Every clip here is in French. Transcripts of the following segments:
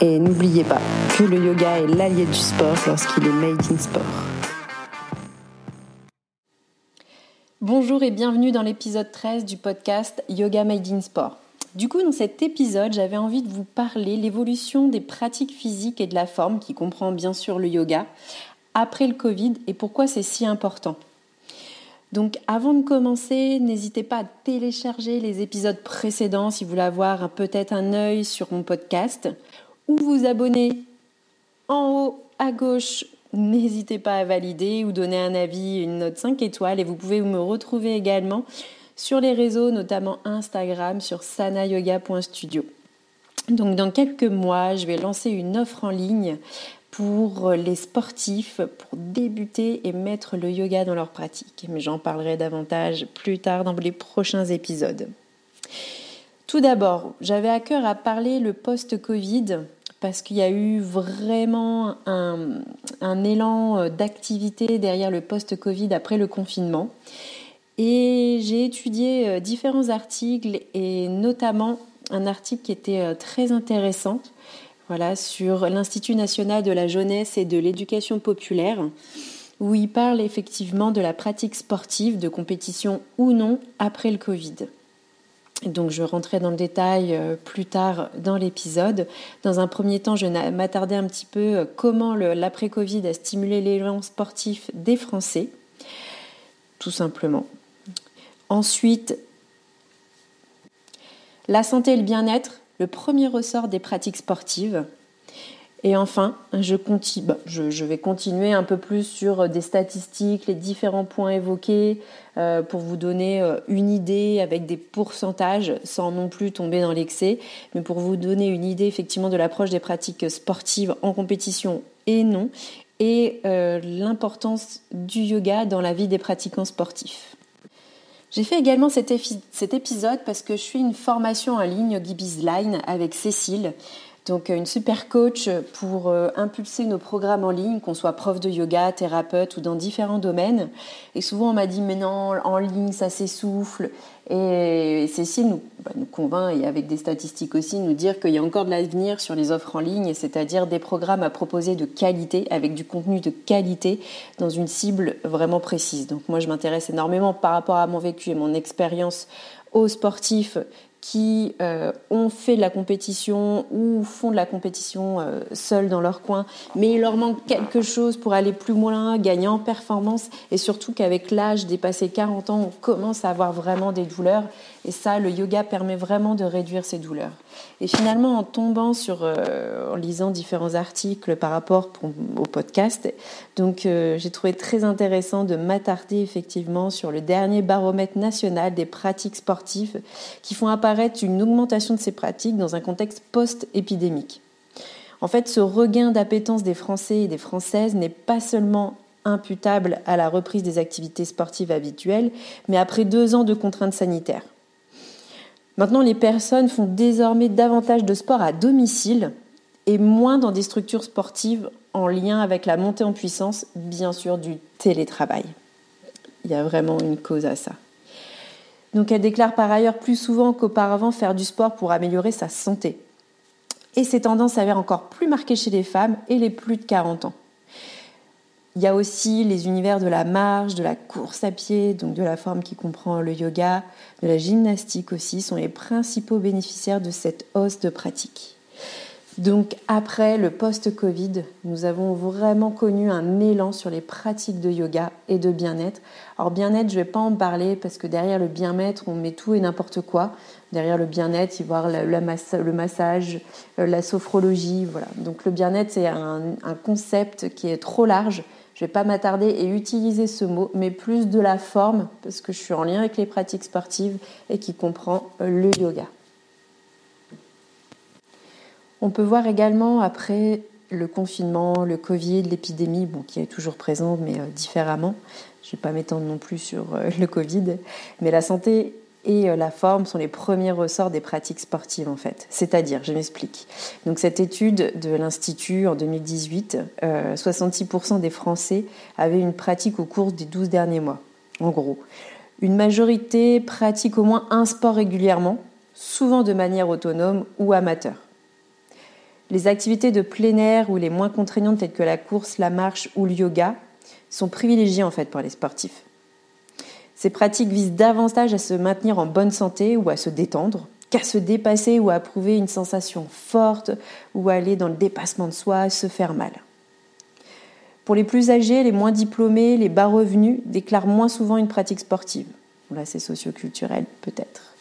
Et n'oubliez pas que le yoga est l'allié du sport lorsqu'il est made in sport. Bonjour et bienvenue dans l'épisode 13 du podcast Yoga Made in Sport. Du coup, dans cet épisode, j'avais envie de vous parler l'évolution des pratiques physiques et de la forme, qui comprend bien sûr le yoga, après le Covid et pourquoi c'est si important. Donc avant de commencer, n'hésitez pas à télécharger les épisodes précédents si vous voulez avoir peut-être un œil sur mon podcast ou vous abonner en haut à gauche. N'hésitez pas à valider ou donner un avis, une note 5 étoiles et vous pouvez me retrouver également sur les réseaux, notamment Instagram sur sanayoga.studio. Donc dans quelques mois, je vais lancer une offre en ligne pour les sportifs pour débuter et mettre le yoga dans leur pratique. Mais j'en parlerai davantage plus tard dans les prochains épisodes. Tout d'abord, j'avais à cœur à parler le post-Covid parce qu'il y a eu vraiment un, élan d'activité derrière le post-Covid après le confinement. Et j'ai étudié euh, différents articles et notamment un article qui était euh, très intéressant voilà, sur l'Institut national de la jeunesse et de l'éducation populaire, où il parle effectivement de la pratique sportive, de compétition ou non, après le Covid. Donc je rentrerai dans le détail euh, plus tard dans l'épisode. Dans un premier temps, je m'attardais un petit peu comment l'après-Covid a stimulé l'élan sportif des Français, tout simplement. Ensuite, la santé et le bien-être, le premier ressort des pratiques sportives. Et enfin, je, continue, bah, je, vais continuer un peu plus sur des statistiques, les différents points évoqués, euh, pour vous donner euh, une idée avec des pourcentages, sans non plus tomber dans l'excès, mais pour vous donner une idée effectivement de l'approche des pratiques sportives en compétition et non, et euh, l'importance du yoga dans la vie des pratiquants sportifs. J'ai fait également cet, épisode parce que je suis une formation en ligne Gibby's Line avec Cécile. Donc euh, une super coach pour euh, impulser nos programmes en ligne, qu'on soit prof de yoga, thérapeute ou dans différents domaines. Et souvent on m'a dit mais non, en ligne ça s'essouffle. Et Cécile nous, bah, nous, convainc, et avec des statistiques aussi, nous dire qu'il y a encore de l'avenir sur les offres en ligne, c'est-à-dire des programmes à proposer de qualité, avec du contenu de qualité, dans une cible vraiment précise. Donc moi, je m'intéresse énormément par rapport à mon vécu et mon expérience aux sportifs qui euh, ont fait de la compétition ou font de la compétition euh, seuls dans leur coin, mais il leur manque quelque chose pour aller plus loin, gagner en performance, et surtout qu'avec l'âge dépassé 40 ans, on commence à avoir vraiment des douleurs, et ça, le yoga permet vraiment de réduire ces douleurs. Et finalement, en tombant sur, euh, lisant différents articles par rapport au podcast, euh, j'ai trouvé très intéressant de m'attarder effectivement sur le dernier baromètre national des pratiques sportives qui font apparaître une augmentation de ces pratiques dans un contexte post-épidémique. En fait, ce regain d'appétence des Français et des Françaises n'est pas seulement imputable à la reprise des activités sportives habituelles, mais après deux ans de contraintes sanitaires. Maintenant, les personnes font désormais davantage de sport à domicile et moins dans des structures sportives en lien avec la montée en puissance, bien sûr, du télétravail. Il y a vraiment une cause à ça. Donc elle déclare par ailleurs plus souvent qu'auparavant faire du sport pour améliorer sa santé. Et ces tendances s'avèrent encore plus marquées chez les femmes et les plus de 40 ans. Il y a aussi les univers de la marche, de la course à pied, donc de la forme qui comprend le yoga, de la gymnastique aussi, sont les principaux bénéficiaires de cette hausse de pratique. Donc après le post-Covid, nous avons vraiment connu un élan sur les pratiques de yoga et de bien-être. Alors bien-être, je ne vais pas en parler parce que derrière le bien-être, on met tout et n'importe quoi. Derrière le bien-être, il y a le massage, euh, la sophrologie, voilà. Donc le bien-être, c'est un concept qui est trop large je ne vais pas m'attarder et utiliser ce mot, mais plus de la forme, parce que je suis en lien avec les pratiques sportives et qui comprend euh, le yoga. On peut voir également après le confinement, le Covid, l'épidémie, qui est toujours présente, mais différemment. Je ne vais pas m'étendre non plus sur le Covid. Mais la santé et la forme sont les premiers ressorts des pratiques sportives en fait. C'est-à-dire, je m'explique. Donc cette étude de l'Institut en 2018, 66% des Français avaient une pratique au cours des 12 derniers mois, en gros. Une majorité pratique au moins un sport régulièrement, souvent de manière autonome ou amateur. Les activités de plein air ou les moins contraignantes telles que la course, la marche ou le yoga sont privilégiées en fait pour les sportifs. Ces pratiques visent davantage à se maintenir en bonne santé ou à se détendre qu'à se dépasser ou à prouver une sensation forte ou aller dans le dépassement de soi, se faire mal. Pour les plus âgés, les moins diplômés, les bas revenus déclarent moins souvent une pratique sportive. Là, c'est socioculturel peut-être.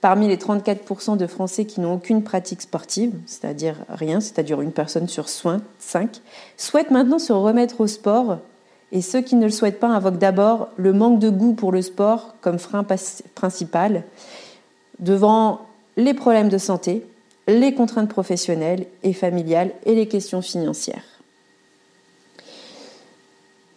Parmi les 34% de Français qui n'ont aucune pratique sportive, c'est-à-dire rien, c'est-à-dire une personne sur 5, souhaitent maintenant se remettre au sport et ceux qui ne le souhaitent pas invoquent d'abord le manque de goût pour le sport comme frein principal devant les problèmes de santé, les contraintes professionnelles et familiales et les questions financières.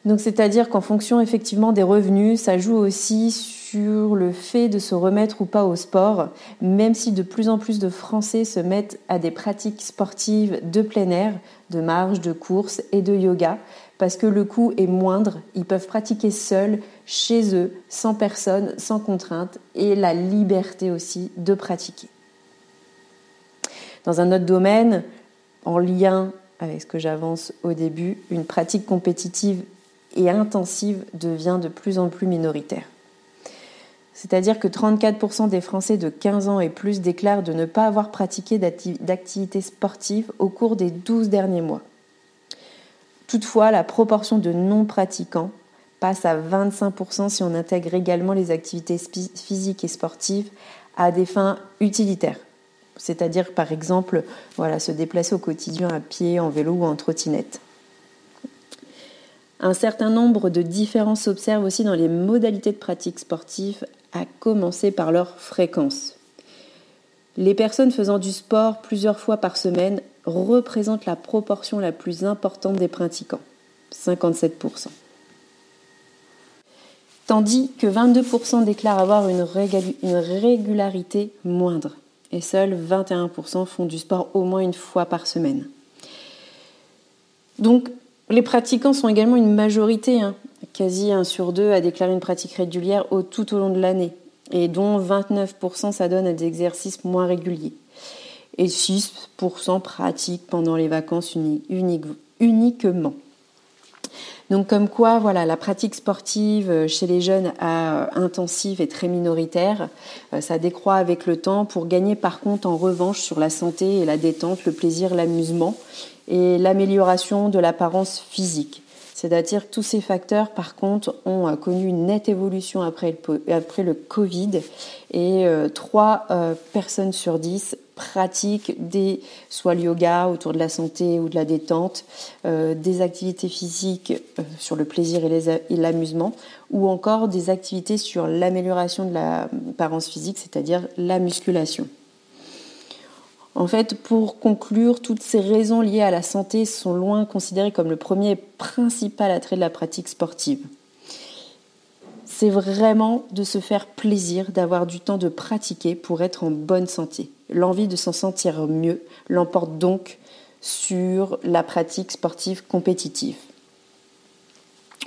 Donc c'est-à-dire qu'en fonction effectivement des revenus, ça joue aussi sur le fait de se remettre ou pas au sport, même si de plus en plus de Français se mettent à des pratiques sportives de plein air, de marche, de course et de yoga, parce que le coût est moindre, ils peuvent pratiquer seuls, chez eux, sans personne, sans contrainte, et la liberté aussi de pratiquer. Dans un autre domaine, en lien avec ce que j'avance au début, une pratique compétitive et intensive devient de plus en plus minoritaire. C'est-à-dire que 34% des Français de 15 ans et plus déclarent de ne pas avoir pratiqué d'activité sportive au cours des 12 derniers mois. Toutefois, la proportion de non-pratiquants passe à 25% si on intègre également les activités physiques et sportives à des fins utilitaires. C'est-à-dire, par exemple, voilà, se déplacer au quotidien à pied, en vélo ou en trottinette. Un certain nombre de différences s'observent aussi dans les modalités de pratique sportive, à commencer par leur fréquence. Les personnes faisant du sport plusieurs fois par semaine représentent la proportion la plus importante des pratiquants, 57%. Tandis que 22% déclarent avoir une, régularité moindre et seuls 21% font du sport au moins une fois par semaine. Donc les pratiquants sont également une majorité, hein. quasi un sur deux a déclaré une pratique régulière tout au long de l'année, et dont 29% s'adonnent à des exercices moins réguliers et 6% pratiquent pendant les vacances uniquement. Donc comme quoi, voilà, la pratique sportive euh, chez les jeunes a, intensive et très minoritaire, euh, ça décroît avec le temps pour gagner par contre en revanche sur la santé et la détente, le plaisir, l'amusement et l'amélioration de l'apparence physique. C'est-à-dire que tous ces facteurs, par contre, ont euh, connu une nette évolution après le, Covid et 3 personnes sur 10 pratiques des soit le yoga autour de la santé ou de la détente, euh, des activités physiques euh, sur le plaisir et l'amusement, ou encore des activités sur l'amélioration de l'apparence physique, c'est-à-dire la musculation. En fait, pour conclure, toutes ces raisons liées à la santé sont loin considérées comme le premier et principal attrait de la pratique sportive c'est vraiment de se faire plaisir, d'avoir du temps de pratiquer pour être en bonne santé. L'envie de s'en sentir mieux l'emporte donc sur la pratique sportive compétitive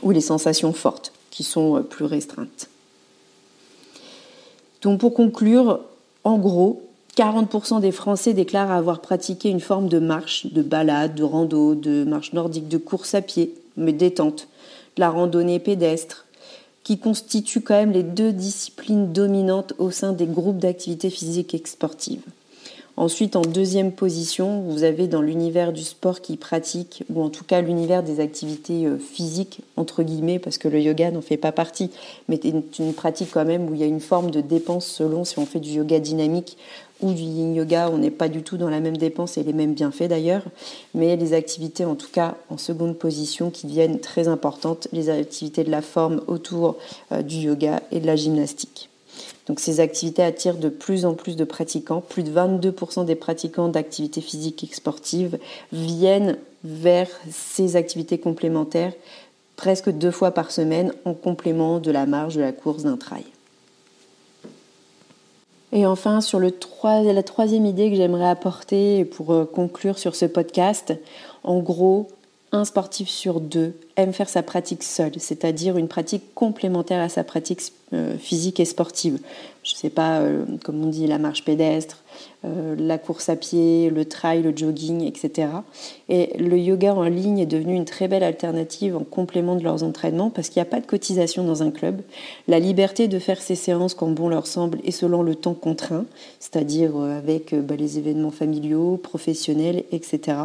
ou les sensations fortes qui sont euh, plus restreintes. Donc pour conclure, en gros, 40% des Français déclarent avoir pratiqué une forme de marche, de balade, de rando, de marche nordique, de course à pied, mais détente, de la randonnée pédestre, qui constituent quand même les deux disciplines dominantes au sein des groupes d'activités physiques et sportives. Ensuite, en deuxième position, vous avez dans l'univers du sport qui pratique, ou en tout cas l'univers des activités euh, physiques, entre guillemets, parce que le yoga n'en fait pas partie, mais c'est une pratique quand même où il y a une forme de dépense selon si on fait du yoga dynamique ou du yin yoga, on n'est pas du tout dans la même dépense et les mêmes bienfaits d'ailleurs, mais les activités en tout cas en seconde position qui deviennent très importantes, les activités de la forme autour euh, du yoga et de la gymnastique. Donc ces activités attirent de plus en plus de pratiquants. Plus de 22% des pratiquants d'activités physiques et sportives viennent vers ces activités complémentaires presque deux fois par semaine en complément de la marge de la course d'un trail. Et enfin, sur la troisième idée que j'aimerais apporter pour euh, conclure sur ce podcast, en gros, un sportif sur deux aime faire sa pratique seul, c'est-à-dire une pratique complémentaire à sa pratique euh, physique et sportive. Je ne sais pas, euh, comme on dit, la marche pédestre, euh, la course à pied, le trail, le jogging, etc. Et le yoga en ligne est devenu une très belle alternative en complément de leurs entraînements parce qu'il n'y a pas de cotisation dans un club. La liberté de faire ses séances quand bon leur semble et selon le temps contraint, c'est-à-dire avec bah, les événements familiaux, professionnels, etc.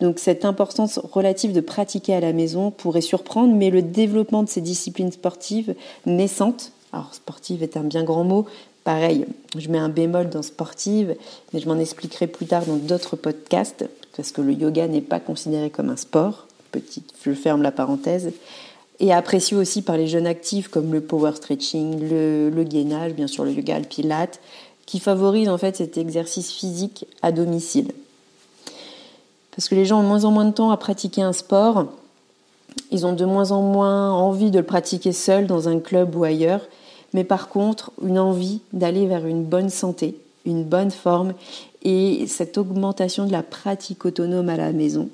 Donc cette importance relative de pratiquer à la maison pourrait surprendre, mais le développement de ces disciplines sportives naissantes, alors sportive est un bien grand mot, pareil, je mets un bémol dans sportive, mais je m'en expliquerai plus tard dans d'autres podcasts, parce que le yoga n'est pas considéré comme un sport, petite, je ferme la parenthèse, et apprécié aussi par les jeunes actifs comme le power stretching, le, le gainage, bien sûr le yoga, le pilate, qui favorise en fait cet exercice physique à domicile parce que les gens ont de moins en moins de temps à pratiquer un sport. Ils ont de moins en moins envie de le pratiquer seul dans un club ou ailleurs, mais par contre une envie d'aller vers une bonne santé, une bonne forme et cette augmentation de la pratique autonome à la maison,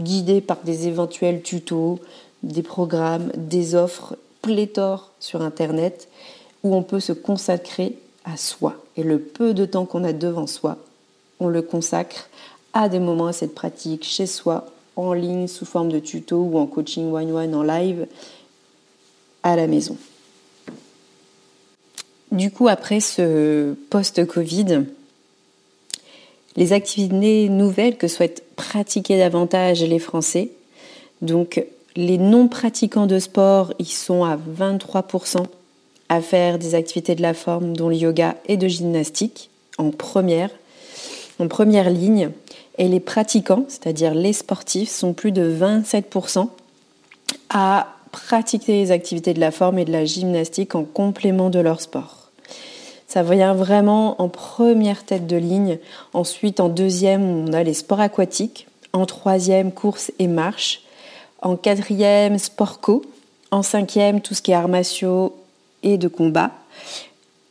guidée par des éventuels tutos, des programmes, des offres pléthores sur Internet, où on peut se consacrer à soi. Et le peu de temps qu'on a devant soi, on le consacre à des moments à cette pratique chez soi, en ligne, sous forme de tuto ou en coaching one-one en live à la maison. Du coup, après ce post-Covid, les activités nouvelles que souhaitent pratiquer davantage les Français, donc les non-pratiquants de sport, ils sont à 23% à faire des activités de la forme, dont le yoga et de gymnastique, en première, en première ligne. Et les pratiquants, c'est-à-dire les sportifs, sont plus de 27% à pratiquer les activités de la forme et de la gymnastique en complément de leur sport. Ça vient vraiment en première tête de ligne. Ensuite, en deuxième, on a les sports aquatiques. En troisième, course et marche. En quatrième, sport co. En cinquième, tout ce qui est arts et de combat.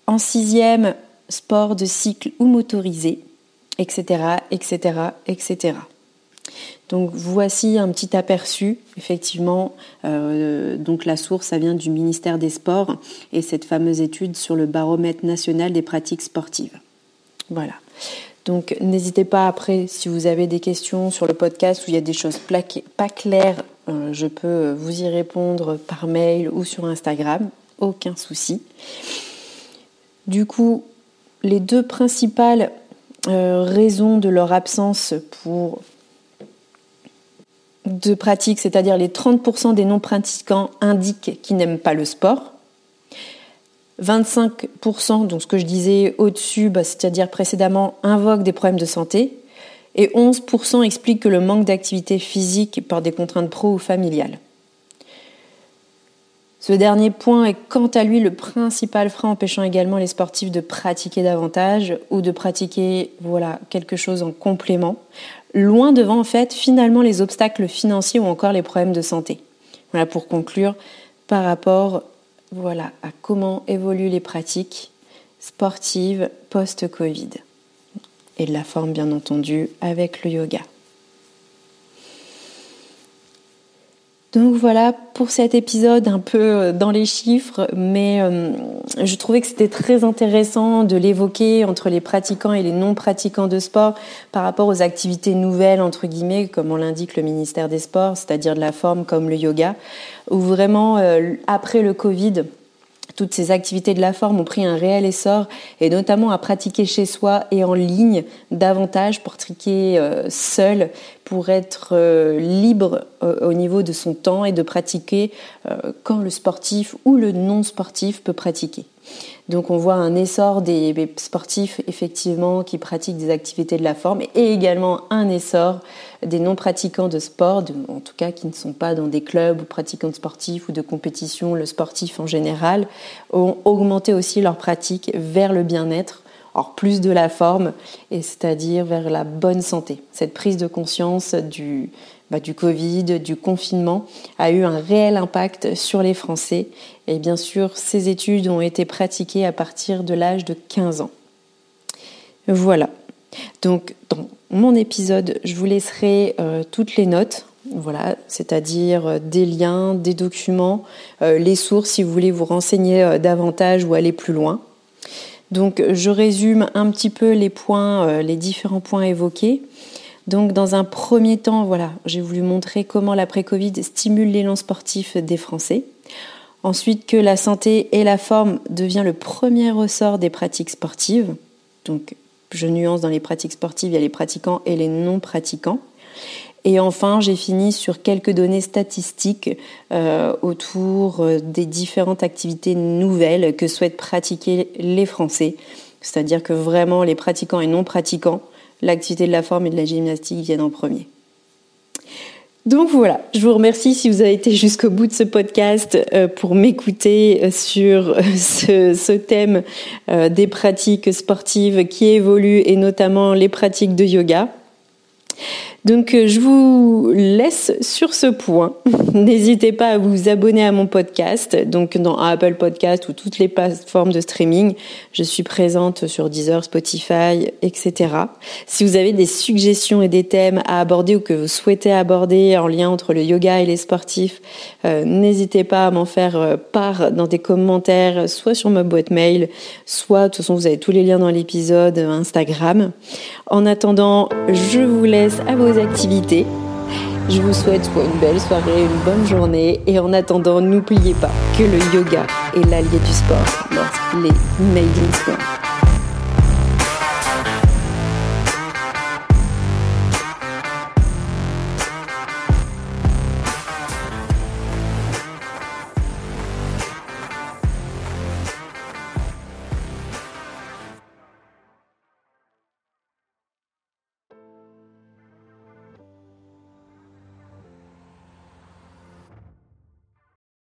En sixième, sport de cycle ou motorisé etc., etc., etc. Donc voici un petit aperçu, effectivement. Euh, donc la source, ça vient du ministère des Sports et cette fameuse étude sur le baromètre national des pratiques sportives. Voilà. Donc n'hésitez pas après, si vous avez des questions sur le podcast où il y a des choses pas claires, euh, je peux vous y répondre par mail ou sur Instagram, aucun souci. Du coup, les deux principales euh, raison de leur absence pour de pratique, c'est-à-dire les 30% des non-pratiquants indiquent qu'ils n'aiment pas le sport. 25%, donc ce que je disais au-dessus, bah, c'est-à-dire précédemment, invoquent des problèmes de santé. Et 11% expliquent que le manque d'activité physique par des contraintes pro ou familiales. Ce dernier point est quant à lui le principal frein empêchant également les sportifs de pratiquer davantage ou de pratiquer voilà quelque chose en complément, loin devant en fait finalement les obstacles financiers ou encore les problèmes de santé. Voilà pour conclure par rapport à comment évoluent les pratiques sportives post-Covid et de la forme bien entendu avec le yoga. Donc voilà pour cet épisode un peu euh, dans les chiffres, mais euh, je trouvais que c'était très intéressant de l'évoquer entre les pratiquants et les non-pratiquants de sport par rapport aux activités nouvelles, entre guillemets, comme on l'indique le ministère des Sports, c'est-à-dire de la forme comme le yoga, où vraiment, euh, après le Covid, toutes ces activités de la forme ont pris un réel essor et notamment à pratiquer chez soi et en ligne davantage pour pratiquer euh, seul, pour être euh, libre euh, au niveau de son temps et de pratiquer quand le sportif ou le non sportif peut pratiquer. Donc on voit un essor des sportifs effectivement qui pratiquent des activités de la forme et également un essor des non-pratiquants de sport, en tout cas qui ne sont pas dans des clubs ou pratiquants sportifs ou de compétition, le sportif en général, ont augmenté aussi leur pratique vers le bien-être Or, plus de la forme, et c'est-à-dire vers la bonne santé. Cette prise de conscience du, bah, du Covid, du confinement, a eu un réel impact sur les Français. Et bien sûr, ces études ont été pratiquées à partir de l'âge de 15 ans. Voilà. Donc, mon épisode, je vous laisserai euh, toutes les notes voilà, c'est-à-dire euh, des liens, des documents, euh, les sources si vous voulez vous renseigner davantage ou aller plus loin. Donc je résume un petit peu les points, les différents points évoqués. Donc dans un premier temps, voilà, j'ai voulu montrer comment l'après-Covid stimule l'élan sportif des Français. Ensuite que la santé et la forme devient le premier ressort des pratiques sportives. Donc je nuance dans les pratiques sportives, il y a les pratiquants et les non pratiquants. Et enfin, j'ai fini sur quelques données statistiques euh, autour euh, des différentes activités nouvelles que souhaitent pratiquer les Français. C'est-à-dire que vraiment, les pratiquants et non pratiquants, l'activité de la forme et de la gymnastique viennent en premier. Donc voilà, je vous remercie si vous avez été jusqu'au bout de ce podcast euh, pour m'écouter sur ce, ce thème des pratiques sportives qui évoluent et notamment les pratiques de yoga. Donc euh, je vous laisse sur ce point. N'hésitez pas à vous abonner à mon podcast, donc dans Apple Podcast ou toutes les plateformes de streaming. Je suis présente sur Deezer, Spotify, etc. Si vous avez des suggestions et des thèmes à aborder ou que vous souhaitez aborder en lien entre le yoga et les sportifs, euh, n'hésitez pas à m'en faire euh, part dans des commentaires, soit sur ma boîte mail, soit de toute façon vous avez tous les liens dans l'épisode Instagram. En attendant, je vous laisse à activités. Je vous souhaite une belle soirée, une bonne journée et en attendant, n'oubliez pas que le yoga est l'allié du sport lorsqu'il est made in sport.